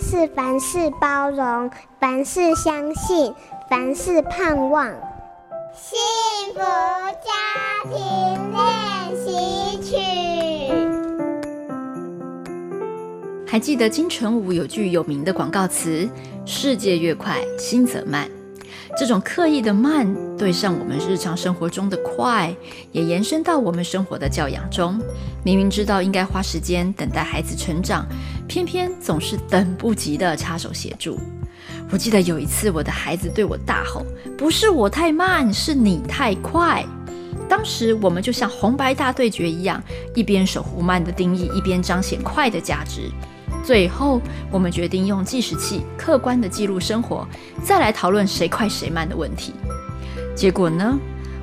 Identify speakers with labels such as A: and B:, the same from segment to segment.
A: 是凡事包容，凡事相信，凡事盼望。幸福家庭练习曲。
B: 还记得金城武有句有名的广告词：“世界越快，心则慢。”这种刻意的慢，对上我们日常生活中的快，也延伸到我们生活的教养中。明明知道应该花时间等待孩子成长，偏偏总是等不及的插手协助。我记得有一次，我的孩子对我大吼：“不是我太慢，是你太快。”当时我们就像红白大对决一样，一边守护慢的定义，一边彰显快的价值。最后，我们决定用计时器客观地记录生活，再来讨论谁快谁慢的问题。结果呢？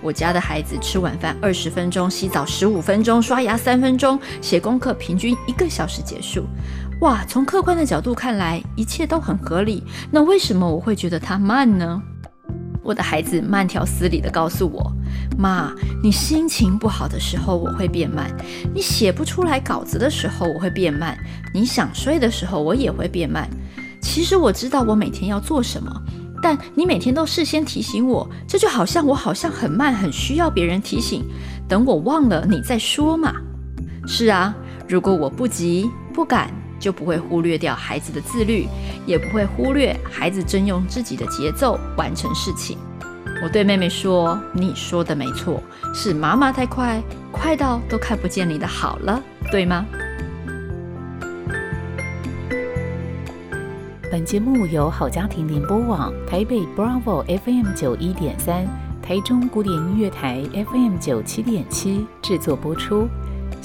B: 我家的孩子吃晚饭二十分钟，洗澡十五分钟，刷牙三分钟，写功课平均一个小时结束。哇，从客观的角度看来，一切都很合理。那为什么我会觉得他慢呢？我的孩子慢条斯理地告诉我：“妈，你心情不好的时候我会变慢，你写不出来稿子的时候我会变慢，你想睡的时候我也会变慢。其实我知道我每天要做什么，但你每天都事先提醒我，这就好像我好像很慢，很需要别人提醒。等我忘了你再说嘛。是啊，如果我不急不赶。”就不会忽略掉孩子的自律，也不会忽略孩子正用自己的节奏完成事情。我对妹妹说：“你说的没错，是妈妈太快，快到都看不见你的好了，对吗？”
C: 本节目由好家庭联播网、台北 Bravo FM 九一点三、台中古典音乐台 FM 九七点七制作播出。